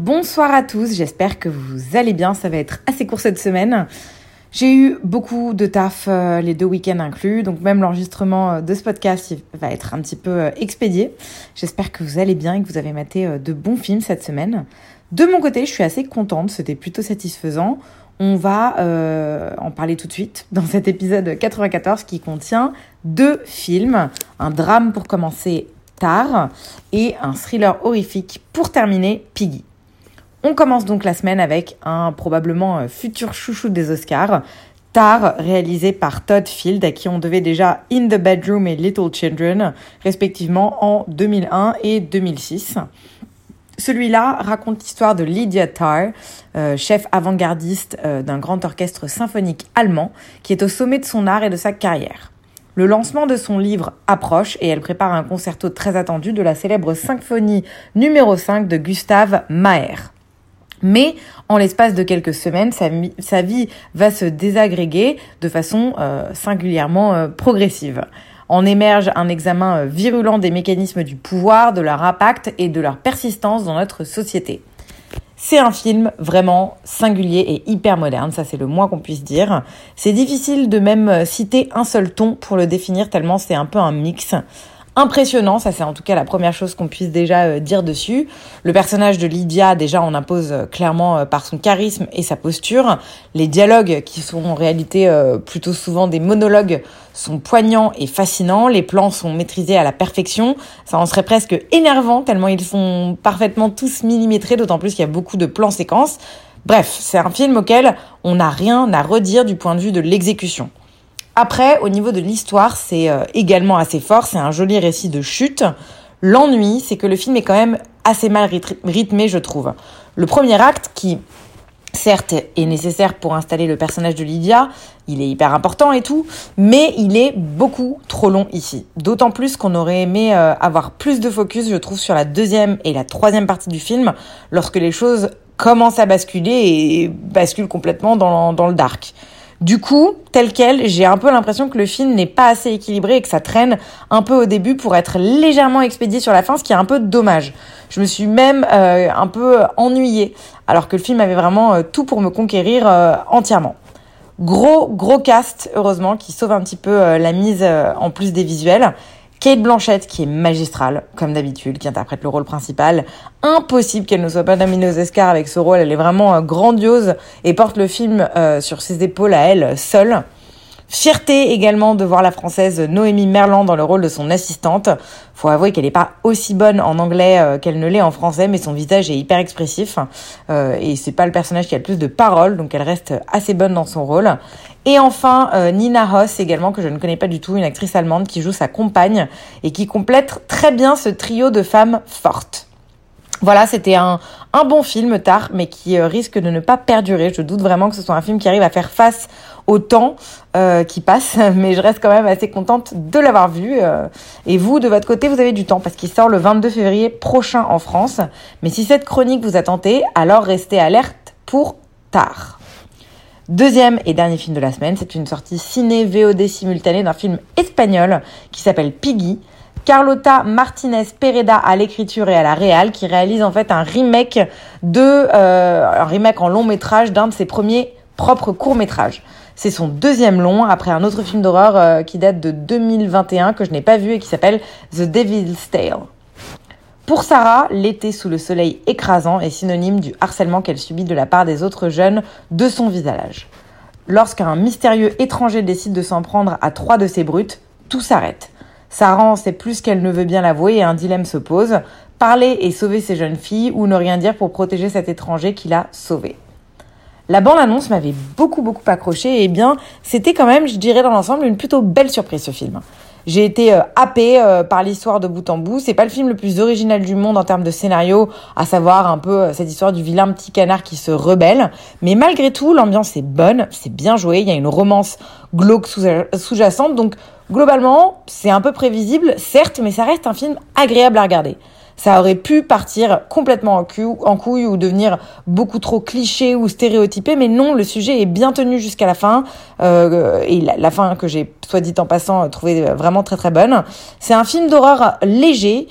Bonsoir à tous, j'espère que vous allez bien, ça va être assez court cette semaine. J'ai eu beaucoup de taf, euh, les deux week-ends inclus, donc même l'enregistrement euh, de ce podcast va être un petit peu euh, expédié. J'espère que vous allez bien et que vous avez maté de bons films cette semaine. De mon côté, je suis assez contente, c'était plutôt satisfaisant. On va en parler tout de suite dans cet épisode 94 qui contient deux films, un drame pour commencer tard et un thriller horrifique pour terminer Piggy. On commence donc la semaine avec un probablement euh, futur chouchou des Oscars, Tar, réalisé par Todd Field, à qui on devait déjà In the Bedroom et Little Children, respectivement en 2001 et 2006. Celui-là raconte l'histoire de Lydia Tarr, euh, chef avant-gardiste euh, d'un grand orchestre symphonique allemand, qui est au sommet de son art et de sa carrière. Le lancement de son livre approche et elle prépare un concerto très attendu de la célèbre symphonie numéro 5 de Gustave Mahler. Mais en l'espace de quelques semaines, sa, vie va se désagréger de façon euh, singulièrement euh, progressive. En émerge un examen euh, virulent des mécanismes du pouvoir, de leur impact et de leur persistance dans notre société. C'est un film vraiment singulier et hyper moderne, ça c'est le moins qu'on puisse dire. C'est difficile de même citer un seul ton pour le définir tellement c'est un peu un mix. Impressionnant, ça c'est en tout cas la première chose qu'on puisse déjà euh, dire dessus. Le personnage de Lydia, déjà on impose euh, clairement euh, par son charisme et sa posture. Les dialogues, qui sont en réalité plutôt souvent des monologues, sont poignants et fascinants. Les plans sont maîtrisés à la perfection. Ça en serait presque énervant tellement ils sont parfaitement tous millimétrés, d'autant plus qu'il y a beaucoup de plans séquences. Bref, c'est un film auquel on n'a rien à redire du point de vue de l'exécution. Après, au niveau de l'histoire, c'est euh, également assez fort. C'est un joli récit de chute. L'ennui, c'est que le film est quand même assez mal ryth- rythmé, je trouve. Le premier acte, qui certes est nécessaire pour installer le personnage de Lydia, il est hyper important et tout, mais il est beaucoup trop long ici. D'autant plus qu'on aurait aimé euh, avoir plus de focus, je trouve, sur la deuxième et la troisième partie du film, lorsque les choses commencent à basculer et basculent complètement dans le dark. Du coup, tel quel, j'ai un peu l'impression que le film n'est pas assez équilibré et que ça traîne un peu au début pour être légèrement expédié sur la fin, ce qui est un peu dommage. Je me suis même euh, un peu ennuyée, alors que le film avait vraiment euh, tout pour me conquérir euh, entièrement. Gros, gros cast, heureusement, qui sauve un petit peu la mise en plus des visuels. Kate Blanchett, qui est magistrale, comme d'habitude, qui interprète le rôle principal. Impossible qu'elle ne soit pas nominée aux Oscars avec ce rôle. Elle est vraiment euh, grandiose et porte le film euh, sur ses épaules à elle, seule. Fierté également de voir la française Noémie Merlan dans le rôle de son assistante. Faut avouer qu'elle n'est pas aussi bonne en anglais euh, qu'elle ne l'est en français, mais son visage est hyper expressif. Euh, et c'est pas le personnage qui a le plus de paroles, donc elle reste assez bonne dans son rôle. Et enfin, euh, Nina Hoss également, que je ne connais pas du tout, une actrice allemande qui joue sa compagne et qui complète très bien ce trio de femmes fortes. Voilà, c'était un, un bon film tard, mais qui euh, risque de ne pas perdurer. Je doute vraiment que ce soit un film qui arrive à faire face au temps euh, qui passe, mais je reste quand même assez contente de l'avoir vu. euh. et vous, de votre côté, vous avez du temps parce qu'il sort le 22 février prochain en France. Mais si cette chronique vous a tenté, alors restez alerte pour tard. Deuxième et dernier film de la semaine, c'est une sortie ciné VOD simultanée d'un film espagnol qui s'appelle Piggy. Carlota Martinez Pereda à l'écriture et à la réal, qui réalise en fait un remake de euh, un remake en long métrage d'un de ses premiers propres courts métrages. C'est son deuxième long après un autre film d'horreur euh, qui date de 2021 que je n'ai pas vu et qui s'appelle The Devil's Tale. Pour Sarah, l'été sous le soleil écrasant est synonyme du harcèlement qu'elle subit de la part des autres jeunes de son visage. Lorsqu'un mystérieux étranger décide de s'en prendre à trois de ses brutes, tout s'arrête. Sarah en sait plus qu'elle ne veut bien l'avouer et un dilemme se pose. Parler et sauver ces jeunes filles ou ne rien dire pour protéger cet étranger qui l'a sauvé. La bande-annonce m'avait beaucoup beaucoup accroché et bien c'était quand même, je dirais dans l'ensemble, une plutôt belle surprise ce film. J'ai été euh, happée euh, par l'histoire de bout en bout. C'est pas le film le plus original du monde en termes de scénario, à savoir un peu euh, cette histoire du vilain petit canard qui se rebelle. Mais malgré tout, l'ambiance est bonne, c'est bien joué. Il y a une romance glauque sous-jacente, donc globalement, c'est un peu prévisible, certes, mais ça reste un film agréable à regarder ça aurait pu partir complètement en, en couille ou devenir beaucoup trop cliché ou stéréotypé, mais non, le sujet est bien tenu jusqu'à la fin, euh, et la, fin que j'ai, soit dit en passant, trouvé vraiment très très bonne. C'est un film d'horreur léger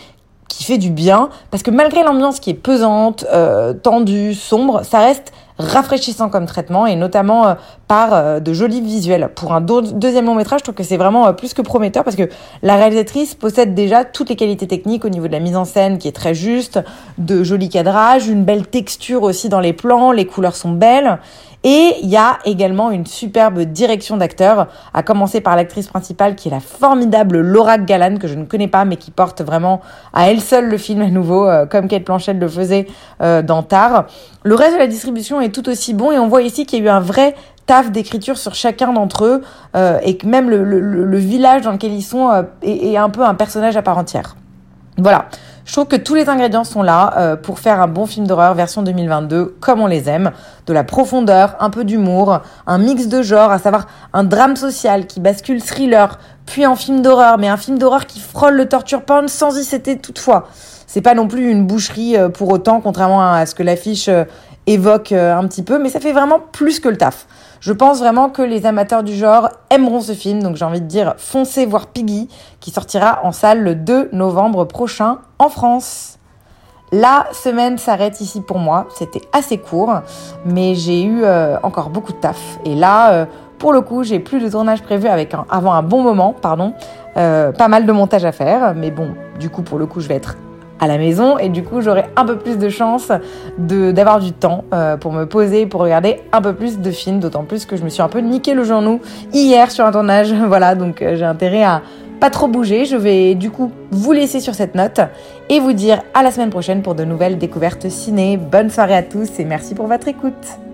qui fait du bien, parce que malgré l'ambiance qui est pesante, euh, tendue, sombre, ça reste rafraîchissant comme traitement et notamment euh, par euh, de jolis visuels. Pour un deuxième long métrage, je trouve que c'est vraiment euh, plus que prometteur parce que la réalisatrice possède déjà toutes les qualités techniques au niveau de la mise en scène qui est très juste, de jolis cadrages, une belle texture aussi dans les plans, les couleurs sont belles et il y a également une superbe direction d'acteurs, à commencer par l'actrice principale qui est la formidable Laura Gallan, que je ne connais pas, mais qui porte vraiment à elle seule le film à nouveau, euh, comme Kate Blanchett le faisait euh, dans Tar. Le reste de la distribution est tout aussi bon et on voit ici qu'il y a eu un vrai taf d'écriture sur chacun d'entre eux euh, et que même le, village dans lequel ils sont est, est un peu un personnage à part entière. Voilà. Je trouve que tous les ingrédients sont là euh, pour faire un bon film d'horreur version 2022 comme on les aime. De la profondeur, un peu d'humour, un mix de genres, à savoir un drame social qui bascule thriller, puis en film d'horreur, mais un film d'horreur qui frôle le torture porn sans y céder toutefois. C'est pas non plus une boucherie euh, pour autant, contrairement à ce que l'affiche euh, évoque un petit peu, mais ça fait vraiment plus que le taf. Je pense vraiment que les amateurs du genre aimeront ce film, donc j'ai envie de dire foncez voir Piggy, qui sortira en salle le 2 novembre prochain en France. La semaine s'arrête ici pour moi, c'était assez court, mais j'ai eu euh, encore beaucoup de taf. Et là, euh, pour le coup, j'ai plus de tournage prévu avec avant un bon moment, pardon. Euh, pas mal de montage à faire, mais bon, du coup, pour le coup, je vais être à la maison et du coup j'aurai un peu plus de chance d'avoir du temps euh, pour me poser, pour regarder un peu plus de films, d'autant plus que je me suis un peu niqué le genou hier sur un tournage, voilà donc euh, j'ai intérêt à pas trop bouger. Je vais du coup vous laisser sur cette note et vous dire à la semaine prochaine pour de nouvelles découvertes ciné. Bonne soirée à tous et merci pour votre écoute.